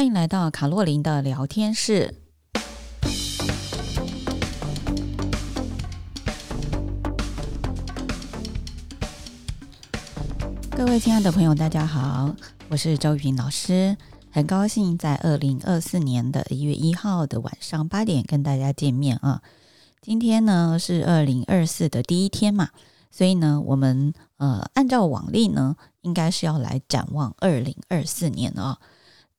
欢迎来到卡洛琳的聊天室。各位亲爱的朋友，大家好，我是周玉萍老师，很高兴在二零二四年的一月一号的晚上八点跟大家见面啊。今天呢是二零二四的第一天嘛，所以呢，我们呃按照往例呢，应该是要来展望二零二四年啊。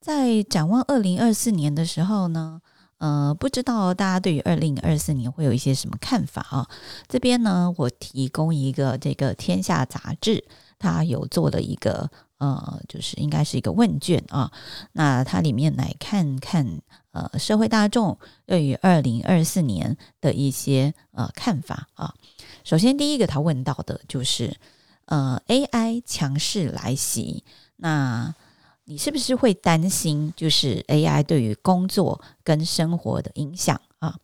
在展望二零二四年的时候呢，呃，不知道大家对于二零二四年会有一些什么看法啊？这边呢，我提供一个这个《天下》杂志。它有做了一个呃，就是应该是一个问卷啊。那它里面来看看呃，社会大众对于二零二四年的一些呃看法啊。首先第一个他问到的就是呃，AI 强势来袭，那你是不是会担心就是 AI 对于工作跟生活的影响啊？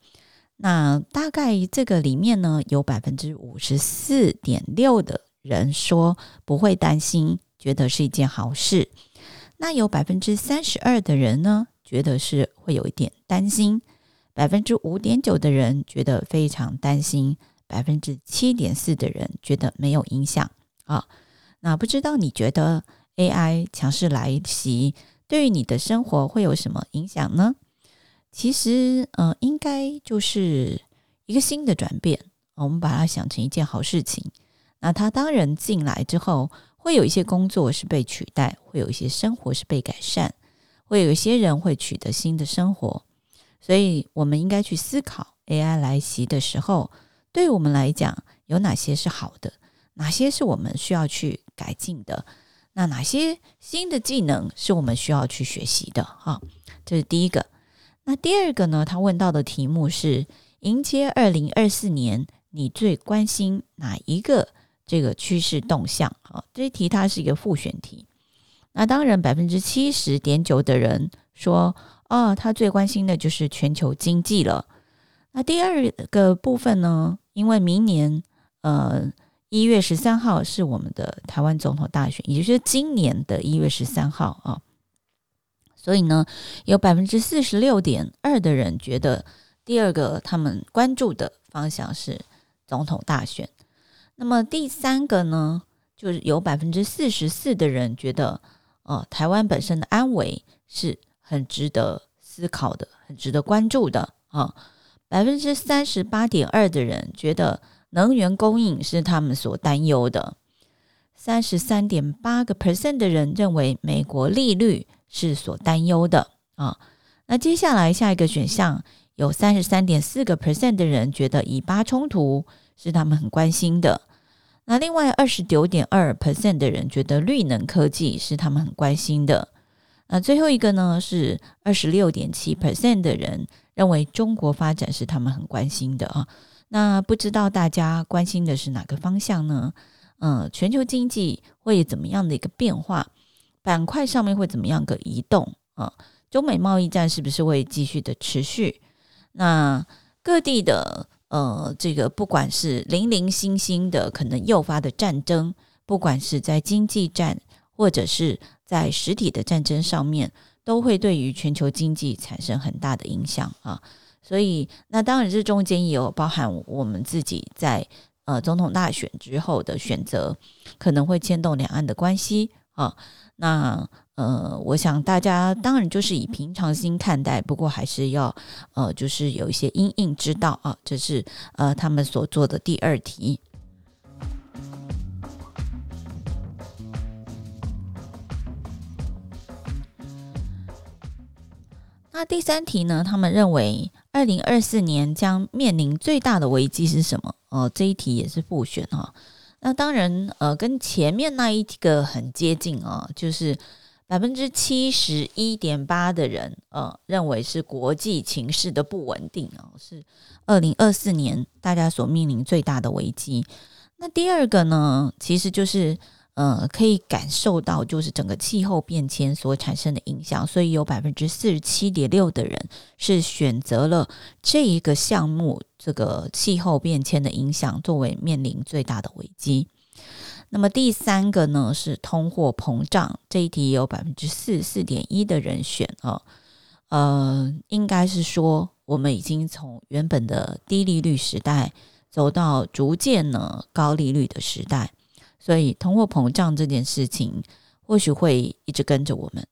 那大概这个里面呢，有百分之五十四点六的。人说不会担心，觉得是一件好事。那有百分之三十二的人呢，觉得是会有一点担心。百分之五点九的人觉得非常担心，百分之七点四的人觉得没有影响啊。那不知道你觉得 AI 强势来袭，对于你的生活会有什么影响呢？其实，呃，应该就是一个新的转变。我们把它想成一件好事情。那它当然进来之后，会有一些工作是被取代，会有一些生活是被改善，会有一些人会取得新的生活，所以我们应该去思考 AI 来袭的时候，对我们来讲有哪些是好的，哪些是我们需要去改进的，那哪些新的技能是我们需要去学习的？哈，这是第一个。那第二个呢？他问到的题目是：迎接二零二四年，你最关心哪一个？这个趋势动向啊，这一题它是一个复选题。那当然，百分之七十点九的人说，啊，他最关心的就是全球经济了。那第二个部分呢，因为明年呃一月十三号是我们的台湾总统大选，也就是今年的一月十三号啊，所以呢，有百分之四十六点二的人觉得，第二个他们关注的方向是总统大选。那么第三个呢，就是有百分之四十四的人觉得，呃，台湾本身的安危是很值得思考的，很值得关注的啊。百分之三十八点二的人觉得能源供应是他们所担忧的，三十三点八个 percent 的人认为美国利率是所担忧的啊。那接下来下一个选项有三十三点四个 percent 的人觉得以巴冲突是他们很关心的。那另外二十九点二 percent 的人觉得绿能科技是他们很关心的。那最后一个呢，是二十六点七 percent 的人认为中国发展是他们很关心的啊。那不知道大家关心的是哪个方向呢？嗯，全球经济会怎么样的一个变化？板块上面会怎么样个移动啊？中美贸易战是不是会继续的持续？那各地的。呃，这个不管是零零星星的可能诱发的战争，不管是在经济战或者是在实体的战争上面，都会对于全球经济产生很大的影响啊。所以，那当然这中间也有包含我们自己在呃总统大选之后的选择，可能会牵动两岸的关系啊。那呃，我想大家当然就是以平常心看待，不过还是要呃，就是有一些因应之道啊。这是呃他们所做的第二题。那第三题呢？他们认为二零二四年将面临最大的危机是什么？哦、呃，这一题也是复选哈。那当然呃，跟前面那一个很接近啊，就是。百分之七十一点八的人，呃，认为是国际情势的不稳定啊，是二零二四年大家所面临最大的危机。那第二个呢，其实就是呃，可以感受到就是整个气候变迁所产生的影响，所以有百分之四十七点六的人是选择了这一个项目，这个气候变迁的影响作为面临最大的危机。那么第三个呢是通货膨胀，这一题有百分之四十四点一的人选啊，呃，应该是说我们已经从原本的低利率时代走到逐渐呢高利率的时代，所以通货膨胀这件事情或许会一直跟着我们，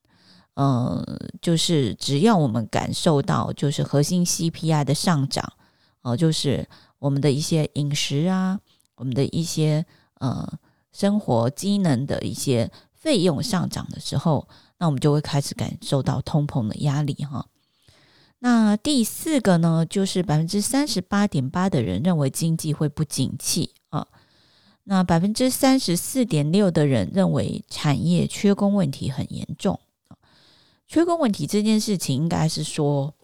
呃，就是只要我们感受到就是核心 CPI 的上涨，哦、呃，就是我们的一些饮食啊，我们的一些呃。生活机能的一些费用上涨的时候，那我们就会开始感受到通膨的压力哈。那第四个呢，就是百分之三十八点八的人认为经济会不景气。那百分之三十四点六的人认为产业缺工问题很严重。缺工问题这件事情应该是说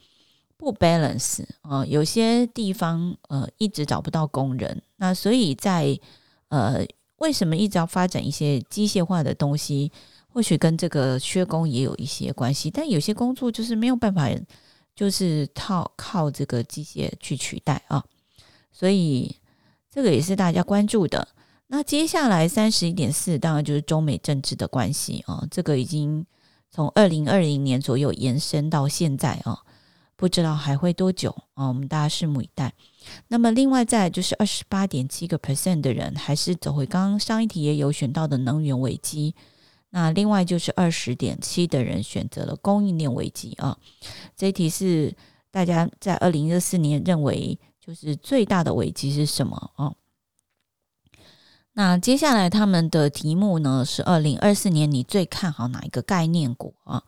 不 balance 啊，有些地方呃一直找不到工人，那所以在呃。为什么一直要发展一些机械化的东西？或许跟这个缺工也有一些关系，但有些工作就是没有办法，就是靠靠这个机械去取代啊。所以这个也是大家关注的。那接下来三十一点四，当然就是中美政治的关系啊。这个已经从二零二零年左右延伸到现在啊，不知道还会多久啊？我们大家拭目以待。那么，另外再就是二十八点七个 percent 的人还是走回刚刚上一题也有选到的能源危机。那另外就是二十点七的人选择了供应链危机啊。这一题是大家在二零二四年认为就是最大的危机是什么啊？那接下来他们的题目呢是二零二四年你最看好哪一个概念股啊？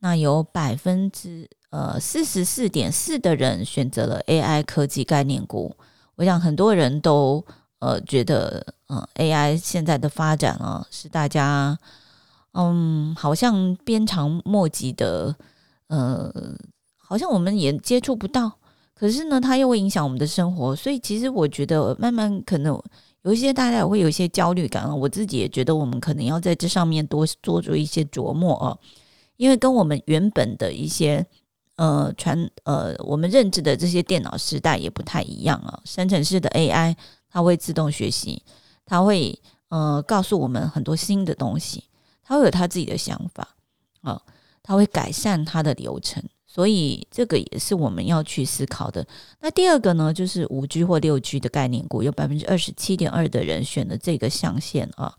那有百分之。呃，四十四点四的人选择了 AI 科技概念股。我想很多人都呃觉得，呃，AI 现在的发展啊，是大家嗯，好像鞭长莫及的，呃，好像我们也接触不到。可是呢，它又会影响我们的生活，所以其实我觉得，慢慢可能有一些大家也会有一些焦虑感啊。我自己也觉得，我们可能要在这上面多做出一些琢磨啊，因为跟我们原本的一些。呃，传呃，我们认知的这些电脑时代也不太一样啊。生成式的 AI，它会自动学习，它会呃告诉我们很多新的东西，它会有它自己的想法啊，它会改善它的流程，所以这个也是我们要去思考的。那第二个呢，就是五 G 或六 G 的概念股，有百分之二十七点二的人选了这个象限啊。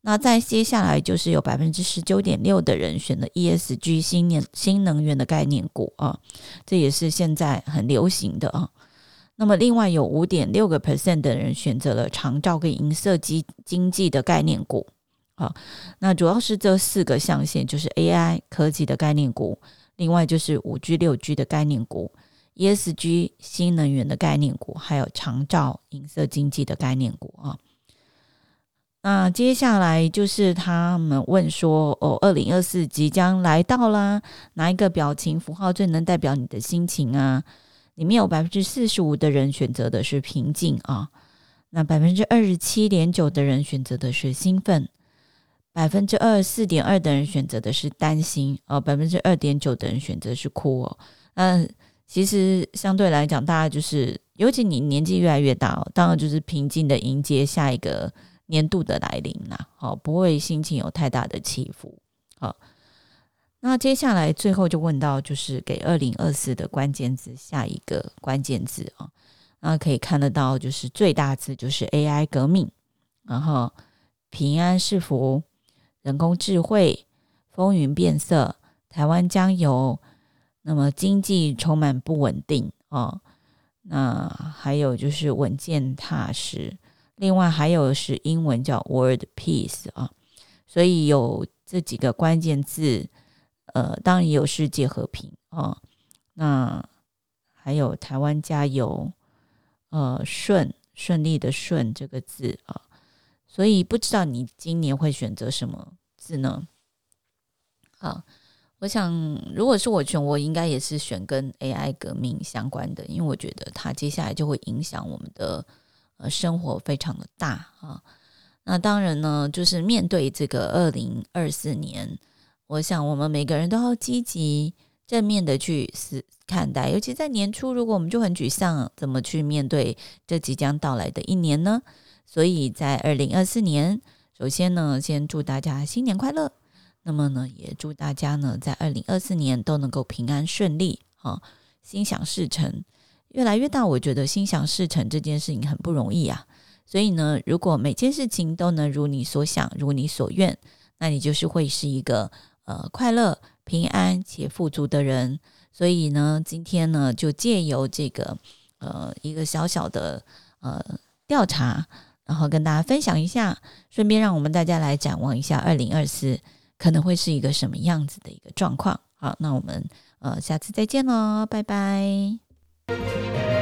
那再接下来就是有百分之十九点六的人选了 ESG 新能新能源的概念股啊，这也是现在很流行的啊。那么另外有五点六个 percent 的人选择了长照跟银色经经济的概念股啊。那主要是这四个象限，就是 AI 科技的概念股，另外就是五 G 六 G 的概念股，ESG 新能源的概念股，还有长照银色经济的概念股啊。那接下来就是他们问说：“哦，二零二四即将来到啦，哪一个表情符号最能代表你的心情啊？”里面有百分之四十五的人选择的是平静啊，那百分之二十七点九的人选择的是兴奋，百分之二四点二的人选择的是担心哦，百分之二点九的人选择是哭哦。那其实相对来讲，大家就是，尤其你年纪越来越大哦，当然就是平静的迎接下一个。年度的来临啦，好，不会心情有太大的起伏。好，那接下来最后就问到，就是给二零二四的关键字下一个关键字啊，那可以看得到，就是最大字就是 AI 革命，然后平安是福，人工智慧，风云变色，台湾将有，那么经济充满不稳定啊，那还有就是稳健踏实。另外还有是英文叫 World Peace 啊，所以有这几个关键字，呃，当然也有世界和平啊，那还有台湾加油，呃，顺顺利的顺这个字啊，所以不知道你今年会选择什么字呢？好，我想如果是我选，我应该也是选跟 AI 革命相关的，因为我觉得它接下来就会影响我们的。呃，生活非常的大啊，那当然呢，就是面对这个二零二四年，我想我们每个人都要积极正面的去思看待，尤其在年初，如果我们就很沮丧，怎么去面对这即将到来的一年呢？所以在二零二四年，首先呢，先祝大家新年快乐。那么呢，也祝大家呢，在二零二四年都能够平安顺利，哈，心想事成。越来越大，我觉得心想事成这件事情很不容易啊。所以呢，如果每件事情都能如你所想、如你所愿，那你就是会是一个呃快乐、平安且富足的人。所以呢，今天呢，就借由这个呃一个小小的呃调查，然后跟大家分享一下，顺便让我们大家来展望一下二零二四可能会是一个什么样子的一个状况。好，那我们呃下次再见喽，拜拜。